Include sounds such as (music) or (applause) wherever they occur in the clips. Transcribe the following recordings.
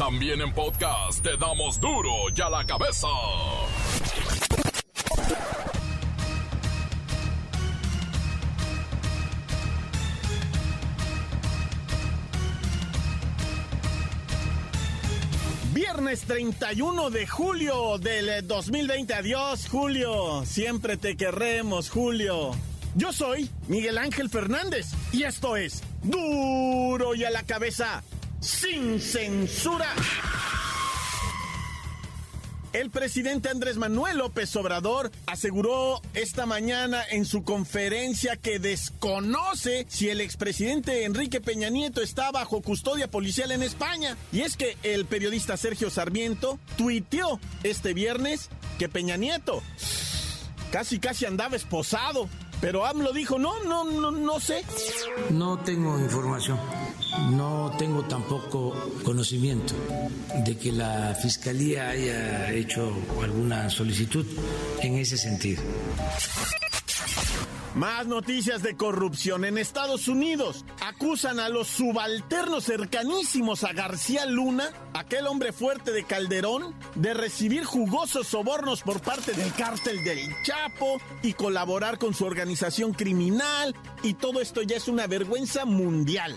También en podcast te damos duro y a la cabeza. Viernes 31 de julio del 2020. Adiós, Julio. Siempre te querremos, Julio. Yo soy Miguel Ángel Fernández y esto es Duro y a la cabeza, sin censura. El presidente Andrés Manuel López Obrador aseguró esta mañana en su conferencia que desconoce si el expresidente Enrique Peña Nieto está bajo custodia policial en España. Y es que el periodista Sergio Sarmiento tuiteó este viernes que Peña Nieto casi casi andaba esposado. Pero AMLO dijo, no, no, no, no sé. No tengo información, no tengo tampoco conocimiento de que la Fiscalía haya hecho alguna solicitud en ese sentido. Más noticias de corrupción. En Estados Unidos acusan a los subalternos cercanísimos a García Luna, aquel hombre fuerte de Calderón, de recibir jugosos sobornos por parte del cártel del Chapo y colaborar con su organización criminal. Y todo esto ya es una vergüenza mundial.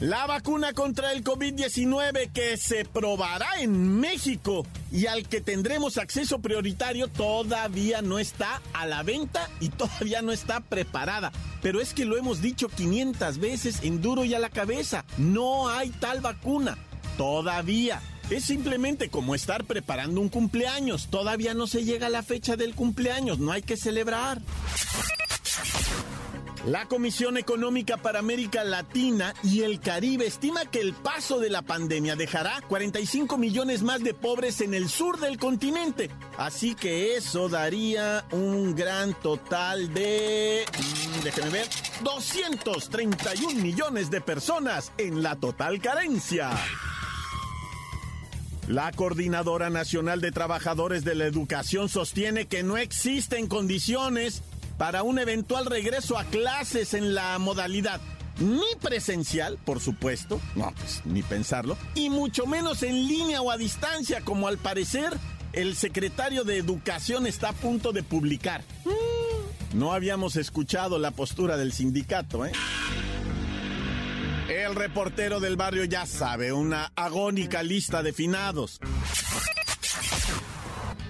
La vacuna contra el COVID-19 que se probará en México y al que tendremos acceso prioritario todavía no está a la venta y todavía no está preparada. Pero es que lo hemos dicho 500 veces en duro y a la cabeza. No hay tal vacuna. Todavía. Es simplemente como estar preparando un cumpleaños. Todavía no se llega a la fecha del cumpleaños. No hay que celebrar. La Comisión Económica para América Latina y el Caribe estima que el paso de la pandemia dejará 45 millones más de pobres en el sur del continente. Así que eso daría un gran total de... mm, Déjenme ver. 231 millones de personas en la total carencia. La Coordinadora Nacional de Trabajadores de la Educación sostiene que no existen condiciones para un eventual regreso a clases en la modalidad ni presencial, por supuesto, no, pues ni pensarlo, y mucho menos en línea o a distancia, como al parecer el secretario de Educación está a punto de publicar. No habíamos escuchado la postura del sindicato, ¿eh? El reportero del barrio ya sabe, una agónica lista de finados.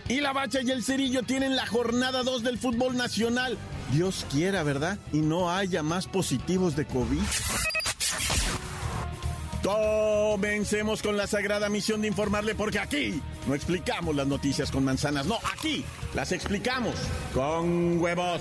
Y la Bacha y el Cerillo tienen la jornada 2 del fútbol nacional. Dios quiera, ¿verdad? Y no haya más positivos de COVID. Comencemos con la sagrada misión de informarle porque aquí no explicamos las noticias con manzanas, no, aquí las explicamos con huevos.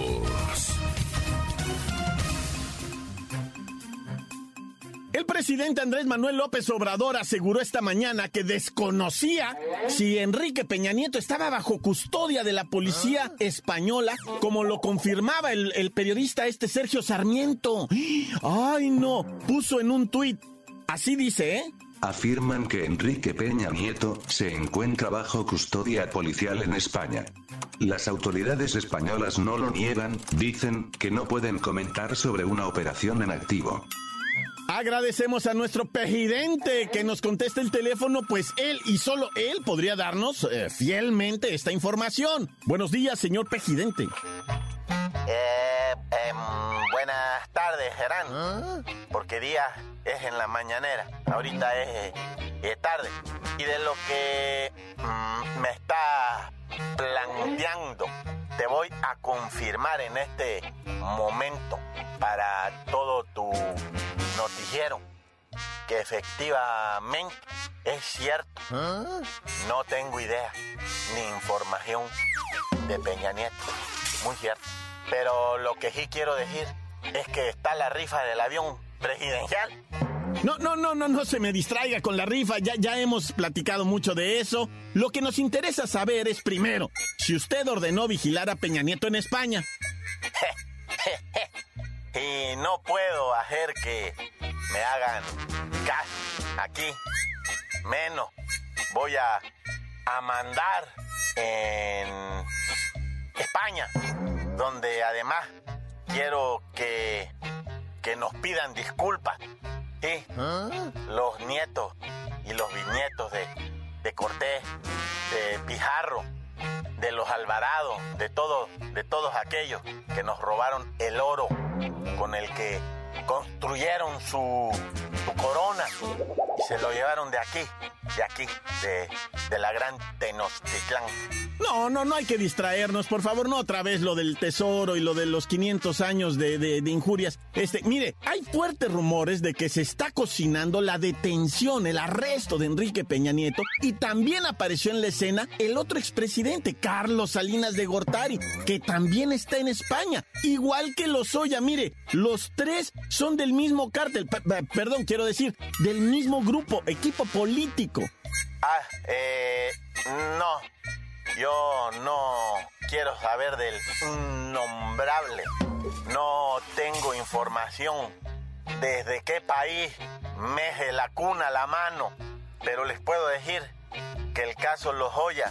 El presidente Andrés Manuel López Obrador aseguró esta mañana que desconocía si Enrique Peña Nieto estaba bajo custodia de la policía española, como lo confirmaba el, el periodista este Sergio Sarmiento. Ay, no, puso en un tuit. Así dice, ¿eh? Afirman que Enrique Peña Nieto se encuentra bajo custodia policial en España. Las autoridades españolas no lo niegan, dicen que no pueden comentar sobre una operación en activo. Agradecemos a nuestro presidente que nos conteste el teléfono, pues él y solo él podría darnos eh, fielmente esta información. Buenos días, señor presidente. Eh, em, buenas tardes, Gerán. Porque día es en la mañanera. Ahorita es, es tarde. Y de lo que mm, me está planteando, te voy a confirmar en este momento para todo tu noticiero que efectivamente es cierto. No tengo idea ni información de Peña Nieto. Muy cierto. Pero lo que sí quiero decir es que está la rifa del avión presidencial No, no, no, no, no se me distraiga con la rifa, ya, ya hemos platicado mucho de eso. Lo que nos interesa saber es primero, si usted ordenó vigilar a Peña Nieto en España. (laughs) y no puedo hacer que me hagan caso aquí. Menos voy a, a mandar en España, donde además quiero que, que nos pidan disculpas. ¿sí? Los nietos y los bisnietos de, de Cortés, de Pijarro, de los Alvarados, de, todo, de todos aquellos que nos robaron el oro con el que construyeron su corona se lo llevaron de aquí, de aquí, de, de la gran Tenochtitlán. No, no, no hay que distraernos, por favor, no otra vez lo del tesoro y lo de los 500 años de, de, injurias. Este, mire, hay fuertes rumores de que se está cocinando la detención, el arresto de Enrique Peña Nieto y también apareció en la escena el otro expresidente, Carlos Salinas de Gortari, que también está en España, igual que Lozoya. Mire, los tres son del mismo cártel, perdón, quiero decir, del mismo grupo, equipo político. Ah, eh, no. Yo no quiero saber del innombrable. No tengo información desde qué país meje la cuna la mano. Pero les puedo decir que el caso Lozoya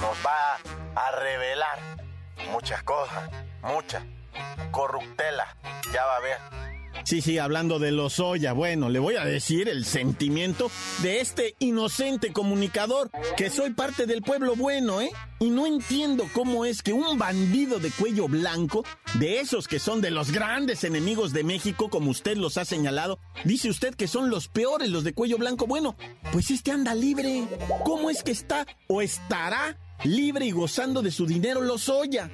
nos va a revelar muchas cosas, muchas. Corruptela, ya va a ver. Sí, sí, hablando de Lozoya, bueno, le voy a decir el sentimiento de este inocente comunicador, que soy parte del pueblo bueno, ¿eh? Y no entiendo cómo es que un bandido de cuello blanco, de esos que son de los grandes enemigos de México, como usted los ha señalado, dice usted que son los peores los de cuello blanco. Bueno, pues este anda libre. ¿Cómo es que está o estará libre y gozando de su dinero Lozoya?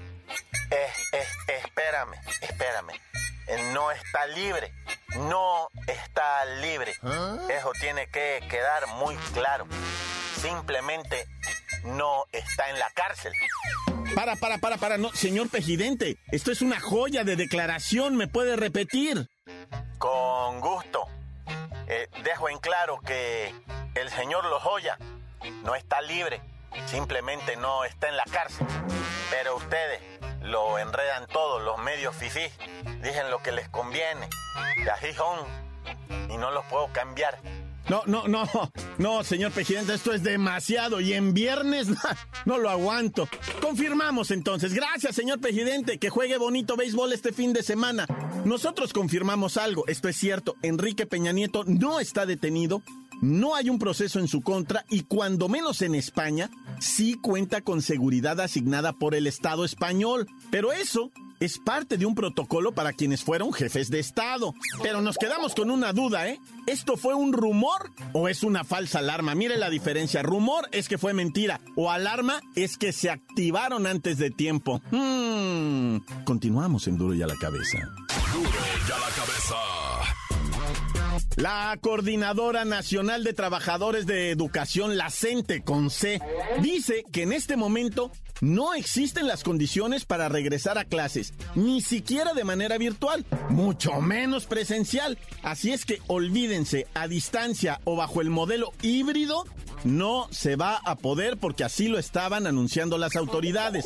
Eh, eh, espérame, espérame. No está libre. No está libre. Eso tiene que quedar muy claro. Simplemente no está en la cárcel. Para, para, para, para, no, señor presidente, esto es una joya de declaración, ¿me puede repetir? Con gusto. Eh, dejo en claro que el señor Lozoya no está libre, simplemente no está en la cárcel. Pero ustedes lo enredan todos, los medios fifí, dicen lo que les conviene, así son, y no los puedo cambiar. No, no, no, no, señor presidente, esto es demasiado. Y en viernes (laughs) no lo aguanto. Confirmamos entonces. Gracias, señor presidente, que juegue bonito béisbol este fin de semana. Nosotros confirmamos algo, esto es cierto, Enrique Peña Nieto no está detenido, no hay un proceso en su contra y cuando menos en España, sí cuenta con seguridad asignada por el Estado español. Pero eso es parte de un protocolo para quienes fueron jefes de Estado. Pero nos quedamos con una duda, ¿eh? ¿Esto fue un rumor o es una falsa alarma? Mire la diferencia. Rumor es que fue mentira o alarma es que se activaron antes de tiempo. Hmm. Continuamos en Duro y a la cabeza. Duro y a la cabeza. La Coordinadora Nacional de Trabajadores de Educación, la CENTE con C, dice que en este momento no existen las condiciones para regresar a clases, ni siquiera de manera virtual, mucho menos presencial. Así es que olvídense, a distancia o bajo el modelo híbrido, no se va a poder porque así lo estaban anunciando las autoridades.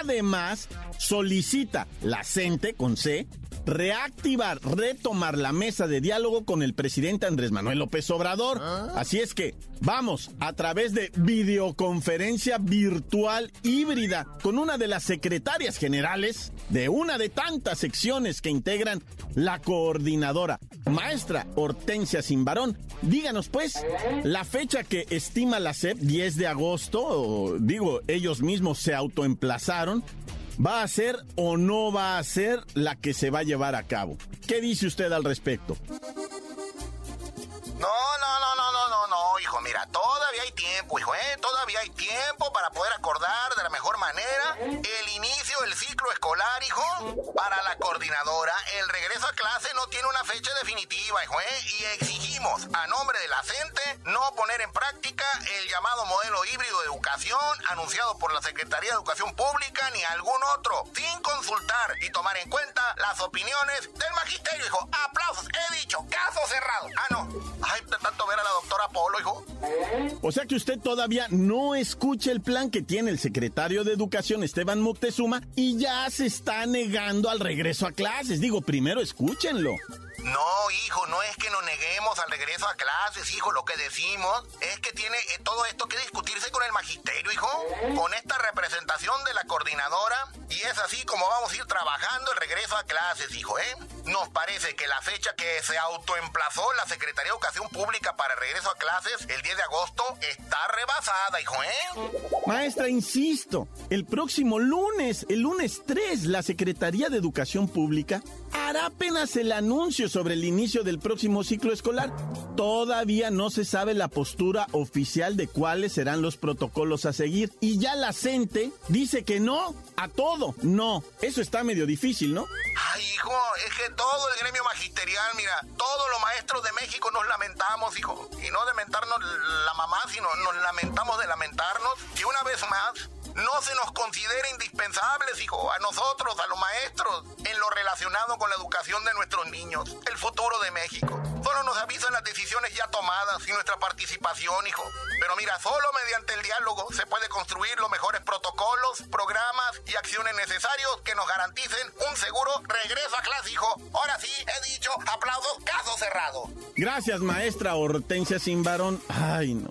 Además, solicita la CENTE con C reactivar, retomar la mesa de diálogo con el presidente Andrés Manuel López Obrador. Así es que vamos a través de videoconferencia virtual híbrida con una de las secretarias generales de una de tantas secciones que integran la coordinadora, maestra Hortensia Simbarón. Díganos pues la fecha que estima la SEP, 10 de agosto, o, digo, ellos mismos se autoemplazaron ¿Va a ser o no va a ser la que se va a llevar a cabo? ¿Qué dice usted al respecto? Todavía hay tiempo, hijo, ¿eh? Todavía hay tiempo para poder acordar de la mejor manera el inicio del ciclo escolar, hijo. Para la coordinadora, el regreso a clase no tiene una fecha definitiva, hijo, ¿eh? Y exigimos, a nombre de la CENTE, no poner en práctica el llamado modelo híbrido de educación anunciado por la Secretaría de Educación Pública ni algún otro, sin consultar y tomar en cuenta las opiniones del magisterio, hijo. Aplausos, he dicho, caso cerrado. Ah, no. Ay, tanto ver a la doctora Polo, hijo. O sea que usted todavía no escucha el plan que tiene el secretario de Educación, Esteban Moctezuma, y ya se está negando al regreso a clases. Digo, primero escúchenlo. No, hijo, no es que nos neguemos al regreso a clases, hijo. Lo que decimos es que tiene eh, todo esto que discutirse con el magisterio, hijo. Con esta representación de la coordinadora. Y es así como vamos a ir trabajando el regreso a clases, hijo, ¿eh? Nos parece que la fecha que se autoemplazó la Secretaría de Educación Pública para el regreso a clases, el 10 de agosto, está rebasada, hijo, ¿eh? Maestra, insisto, el próximo lunes, el lunes 3, la Secretaría de Educación Pública hará apenas el anuncio sobre el inicio del próximo ciclo escolar. Todavía no se sabe la postura oficial de cuáles serán los protocolos a seguir. Y ya la CENTE dice que no a todo. No, eso está medio difícil, ¿no? Ay, hijo, es que todo el gremio magisterial, mira, todos los maestros de México nos lamentamos, hijo. Y no de lamentarnos la mamá, sino nos lamentamos de lamentarnos. Y una vez más, no se nos considera indispensables, hijo, a nosotros, a los maestros, en lo relacionado con la educación de nuestros niños, el futuro de México. Solo nos avisan las decisiones ya tomadas y nuestra participación, hijo. Pero mira, solo mediante el diálogo se puede construir los mejores protocolos, programas y acciones necesarios que nos garanticen un seguro regreso a clase, hijo. Ahora sí, he dicho, aplausos, caso cerrado. Gracias, maestra Hortensia Simbarón. Ay, no.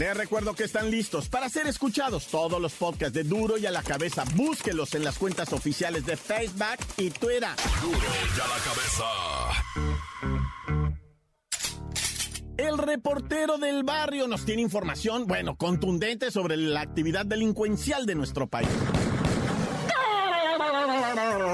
Les recuerdo que están listos para ser escuchados todos los podcasts de Duro y a la cabeza. Búsquelos en las cuentas oficiales de Facebook y Twitter. Duro y a la cabeza. El reportero del barrio nos tiene información, bueno, contundente sobre la actividad delincuencial de nuestro país.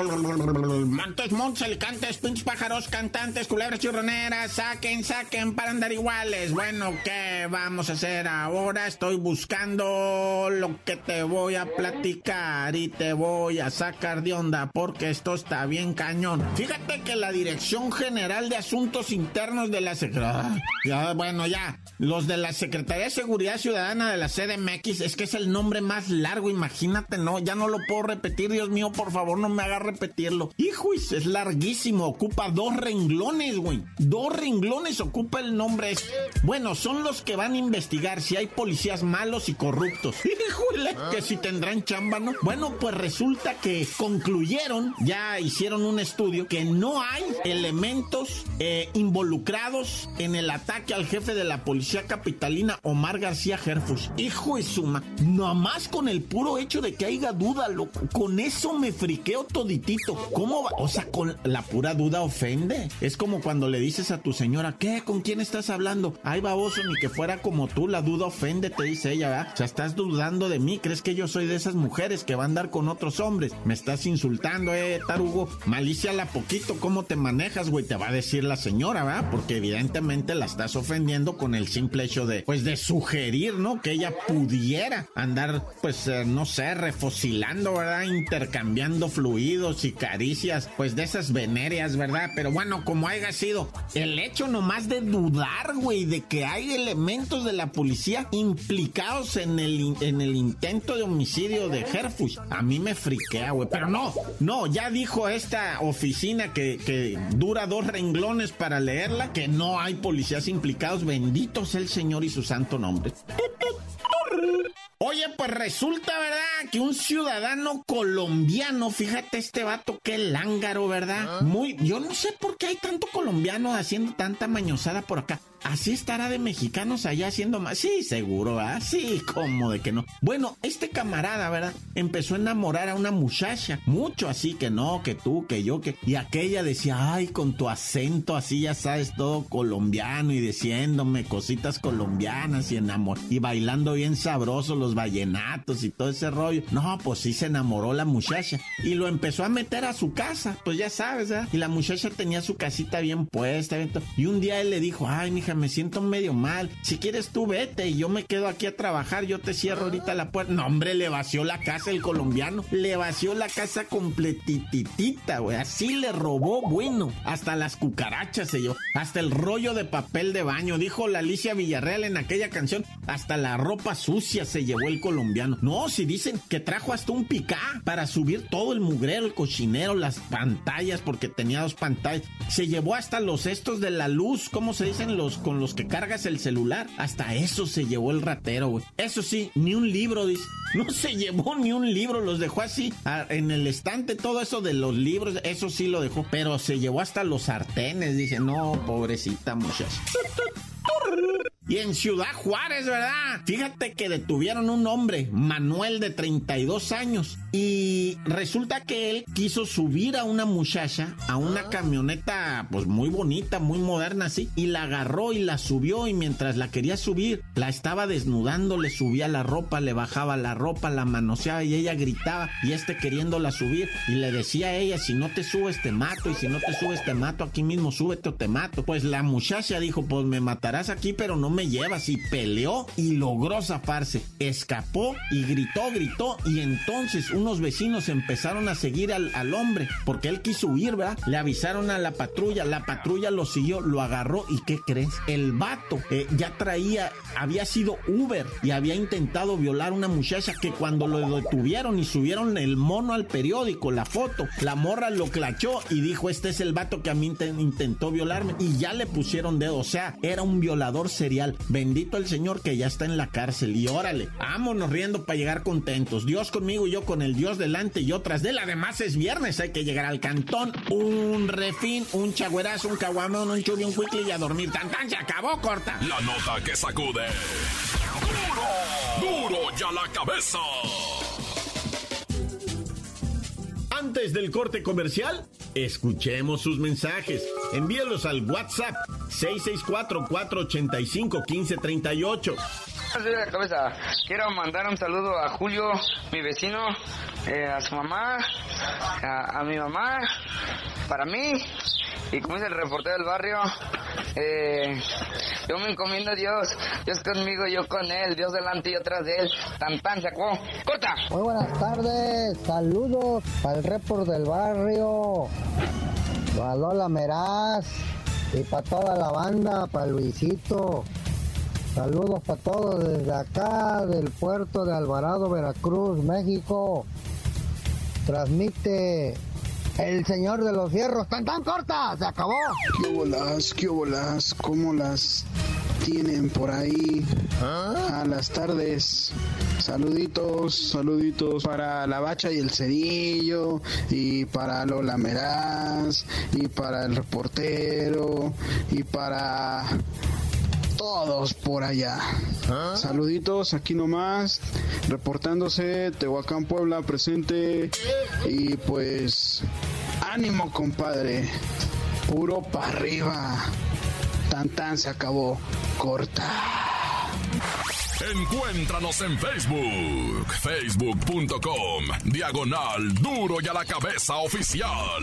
Mantos, montes, alicantes, pinches pájaros, cantantes, culebras churroneras, saquen, saquen para andar iguales. Bueno, ¿qué vamos a hacer ahora? Estoy buscando lo que te voy a platicar y te voy a sacar de onda porque esto está bien cañón. Fíjate que la Dirección General de Asuntos Internos de la Secretaría... Ya, bueno, ya. Los de la Secretaría de Seguridad Ciudadana de la CDMX, es que es el nombre más largo, imagínate, ¿no? Ya no lo puedo repetir, Dios mío, por favor, no me haga repetirlo. Hijo, es larguísimo, ocupa dos renglones, güey. Dos renglones ocupa el nombre. Bueno, son los que van a investigar si hay policías malos y corruptos. (laughs) Híjole, que si tendrán chamba, ¿no? Bueno, pues resulta que concluyeron, ya hicieron un estudio, que no hay elementos eh, involucrados en el ataque al jefe de la policía capitalina, Omar García Gerfus. Hijo de suma, nomás con el puro hecho de que haya duda, loco, con eso me friqueo ¿Cómo va? O sea, con la pura duda ofende. Es como cuando le dices a tu señora, ¿qué? ¿Con quién estás hablando? Ay, baboso, ni que fuera como tú, la duda ofende, te dice ella, ¿verdad? O sea, estás dudando de mí, ¿crees que yo soy de esas mujeres que van a andar con otros hombres? Me estás insultando, eh, tarugo. Malicia la poquito, ¿cómo te manejas, güey? Te va a decir la señora, ¿verdad? Porque evidentemente la estás ofendiendo con el simple hecho de, pues, de sugerir, ¿no? Que ella pudiera andar, pues, eh, no sé, refosilando, ¿verdad? Intercambiando fluidos y caricias, pues, de esas venéreas, ¿verdad? Pero bueno, como haya sido, el hecho nomás de dudar, güey, de que hay elementos de la policía implicados en el, en el intento de homicidio de Herfush, a mí me friquea, güey. Pero no, no, ya dijo esta oficina que, que dura dos renglones para leerla, que no hay policías implicados. Bendito sea el Señor y su santo nombre. Oye, pues resulta, ¿verdad? Que un ciudadano colombiano, fíjate este vato, qué lángaro, ¿verdad? Muy, yo no sé por qué hay tanto colombiano haciendo tanta mañosada por acá. así estará de mexicanos allá haciendo más. Sí, seguro, ¿ah? Sí, como de que no. Bueno, este camarada, ¿verdad? Empezó a enamorar a una muchacha. Mucho así que no, que tú, que yo, que. Y aquella decía, ay, con tu acento así, ya sabes, todo colombiano y diciéndome cositas colombianas y enamor. Y bailando bien sabroso los vallenatos y todo ese rollo. No, pues sí se enamoró la muchacha. Y lo empezó a meter a su casa. Pues ya sabes, ¿verdad? Y la muchacha tenía su casita bien puesta. Y un día él le dijo, ay, mija, me siento medio mal. Si quieres tú vete y yo me quedo aquí a trabajar. Yo te cierro ahorita la puerta. No, hombre, le vació la casa el colombiano. Le vació la casa completitita, güey. Así le robó, bueno. Hasta las cucarachas se llevó. Hasta el rollo de papel de baño. Dijo la Alicia Villarreal en aquella canción. Hasta la ropa sucia se llevó el colombiano. No, si dicen que trajo hasta un picá para subir todo el mugrero, el cochinero, las pantallas, porque tenía dos pantallas. Se llevó hasta los estos de la luz, ¿cómo se dicen? Los con los que cargas el celular. Hasta eso se llevó el ratero, güey. Eso sí, ni un libro, dice. No se llevó ni un libro, los dejó así en el estante, todo eso de los libros, eso sí lo dejó, pero se llevó hasta los sartenes, dice, no, pobrecita muchacha. Y en Ciudad Juárez, ¿verdad? Fíjate que detuvieron un hombre, Manuel de 32 años, y resulta que él quiso subir a una muchacha a una ah. camioneta pues muy bonita, muy moderna así, y la agarró y la subió y mientras la quería subir, la estaba desnudando, le subía la ropa, le bajaba la ropa, la manoseaba y ella gritaba y este queriéndola subir y le decía a ella, si no te subes te mato y si no te subes te mato aquí mismo, súbete o te mato. Pues la muchacha dijo, pues me matarás aquí pero no me llevas y peleó y logró zafarse. Escapó y gritó, gritó y entonces unos vecinos empezaron a seguir al, hombre porque él quiso huir, ¿verdad? Le avisaron a la patrulla, la patrulla lo siguió, lo agarró y ¿qué crees? El vato eh, ya traía, había sido Uber y había intentado violar a una muchacha que cuando lo detuvieron y subieron el mono al periódico, la foto, la morra lo clachó y dijo, este es el vato que a mí intentó violarme y ya le pusieron dedo, o sea, era un violador serial. Bendito el Señor que ya está en la cárcel. Y órale, vámonos riendo para llegar contentos. Dios conmigo y yo con el Dios delante y otras de él. Además es viernes, hay que llegar al cantón. Un refín, un chagüerazo, un caguamón, un churi, un cuicle y a dormir. Tan tan, se acabó, corta. La nota que sacude. ¡Duro! ¡Duro ya la cabeza! Antes del corte comercial, escuchemos sus mensajes. Envíelos al WhatsApp 664-485-1538. (laughs) cabeza. Quiero mandar un saludo a Julio, mi vecino, eh, a su mamá, a, a mi mamá, para mí y como dice el reportero del barrio, eh, yo me encomiendo a Dios, Dios conmigo, yo con él, Dios delante y atrás de él, tan tan sacó, corta. Muy buenas tardes, saludos el report del barrio, Lola Meraz y para toda la banda, para Luisito. Saludos para todos desde acá, del puerto de Alvarado, Veracruz, México. Transmite el señor de los fierros, tan tan corta, se acabó. ¿Qué bolas, qué bolas, cómo las tienen por ahí a las tardes? Saluditos, saluditos para la bacha y el cerillo, y para Lola Meraz, y para el reportero, y para todos por allá. Saluditos aquí nomás, reportándose Tehuacán Puebla presente y pues ánimo compadre, puro para arriba. Tan tan se acabó, corta. Encuéntranos en Facebook, facebook.com, diagonal duro y a la cabeza oficial.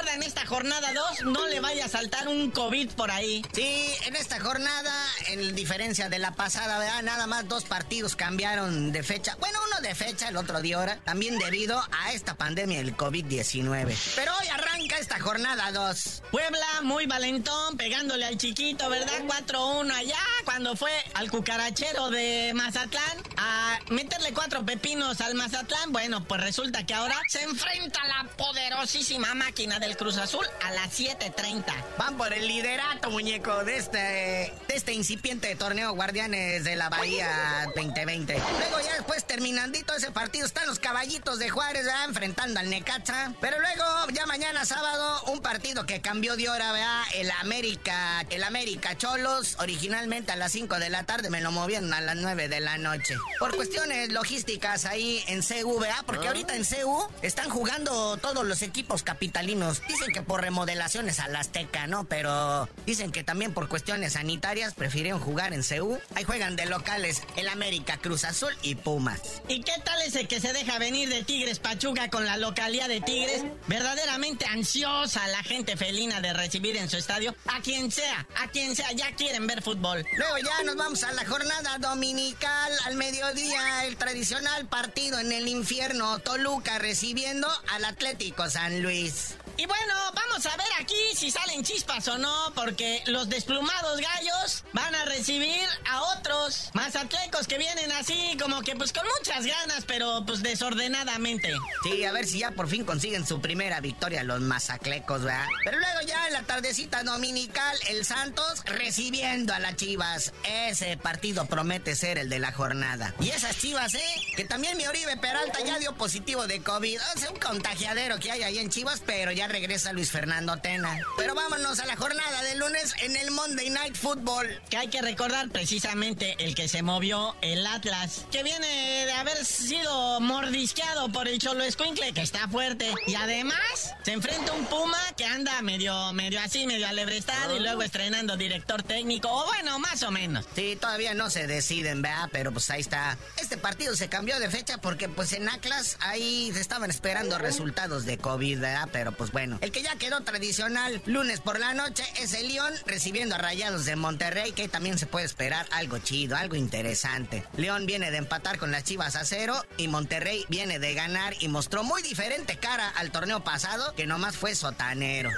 gorda en esta jornada 2, no le vaya a saltar un COVID por ahí. Sí, en esta jornada, en diferencia de la pasada, ¿verdad? Nada más dos partidos cambiaron de fecha. Bueno, uno de fecha, el otro de hora, también debido a esta pandemia del COVID-19. Pero hoy arranca esta jornada 2. Puebla, muy valentón, pegándole al chiquito, ¿verdad? 4-1 allá, cuando fue al cucarachero de Mazatlán a meterle cuatro pepinos al Mazatlán, bueno, pues resulta que ahora se enfrenta la poderosísima máquina del Cruz Azul a las 7.30. Van por el liderato, muñeco, de este, este incipiente torneo Guardianes de la Bahía 2020. Luego ya después terminandito ese partido están los caballitos de Juárez ¿verdad? enfrentando al Necaxa. Pero luego ya mañana sábado un partido que cambió de hora, ¿verdad? El América, el América Cholos, originalmente a las 5 de la tarde me lo movieron a las 9 de la noche. Por cuestiones logísticas ahí en ¿verdad? Porque ahorita en CU están jugando todos los equipos capitalinos. Dicen que por remodelaciones a la Azteca, ¿no? Pero dicen que también por cuestiones sanitarias prefirieron jugar en CU. Ahí juegan de locales el América, Cruz Azul y Pumas. ¿Y qué tal ese que se deja venir de Tigres Pachuca con la localidad de Tigres? Verdaderamente ansiosa la gente felina de recibir en su estadio a quien sea, a quien sea, ya quieren ver fútbol. Luego ya nos vamos a la jornada dominical al mediodía, el tradicional partido en el infierno, Toluca recibiendo al Atlético San Luis. Y bueno, vamos a ver aquí si salen chispas o no, porque los desplumados gallos van a recibir a otros mazatlecos que vienen así, como que pues con muchas ganas, pero pues desordenadamente. Sí, a ver si ya por fin consiguen su primera victoria los mazaclecos, ¿verdad? Pero luego ya en la tardecita dominical, el Santos recibiendo a las Chivas. Ese partido promete ser el de la jornada. Y esas Chivas, ¿eh? Que también mi Oribe Peralta ya dio positivo de COVID. Es un contagiadero que hay ahí en Chivas, pero ya regresa Luis Fernando Tena. Pero vámonos a la jornada de lunes en el Monday Night Football. Que hay que recordar precisamente el que se movió el Atlas, que viene de haber sido mordisqueado por el Cholo Escuincle, que está fuerte. Y además se enfrenta un Puma que anda medio, medio así, medio alebrestado y luego estrenando director técnico, o bueno, más o menos. Sí, todavía no se deciden, ¿verdad? Pero pues ahí está. Este partido se cambió de fecha porque pues en Atlas ahí se estaban esperando resultados de COVID, ¿verdad? Pero pues bueno, el que ya quedó tradicional lunes por la noche es el León recibiendo a Rayados de Monterrey, que también se puede esperar algo chido, algo interesante. León viene de empatar con las Chivas a cero y Monterrey viene de ganar y mostró muy diferente cara al torneo pasado, que nomás fue sotanero.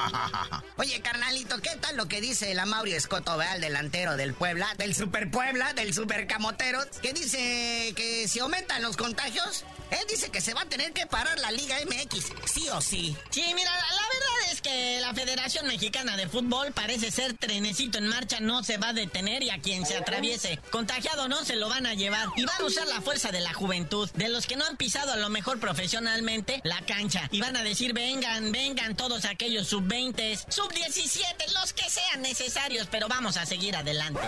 (laughs) Oye, carnalito, ¿qué tal lo que dice el Amaurio Escoto, ¿verdad? el delantero del Puebla, del Super Puebla, del Super Camotero, que dice que si aumentan los contagios, él dice que se va a tener que parar la Liga MX, sí o sí. Sí, mira, la verdad es que la Federación Mexicana de Fútbol parece ser trenecito en marcha, no se va a detener y a quien se atraviese contagiado no se lo van a llevar. Y van a usar la fuerza de la juventud, de los que no han pisado a lo mejor profesionalmente la cancha. Y van a decir, vengan, vengan todos aquellos sub-20, sub-17, los que sean necesarios, pero vamos a seguir adelante.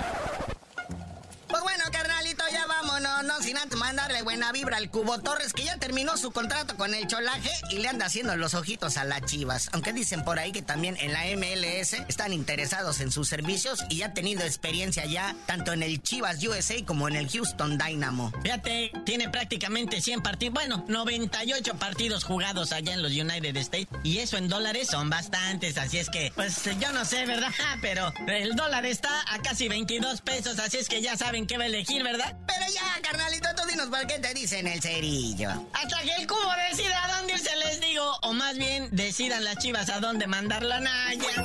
Pues bueno, carnalito, ya vámonos, no sin antes mandarle buena vibra al Cubo Torres, que ya terminó su contrato con el Cholaje y le anda haciendo los ojitos a las chivas. Aunque dicen por ahí que también en la MLS están interesados en sus servicios y ya ha tenido experiencia ya tanto en el Chivas USA como en el Houston Dynamo. Fíjate, tiene prácticamente 100 partidos, bueno, 98 partidos jugados allá en los United States y eso en dólares son bastantes, así es que, pues yo no sé, ¿verdad? (laughs) Pero el dólar está a casi 22 pesos, así es que ya saben qué va a elegir, ¿verdad? Pero ya, carnalito, tú dinos por qué te dicen el cerillo. Hasta que el cubo decida a dónde irse, les digo. O más bien, decidan las chivas a dónde mandar la naya.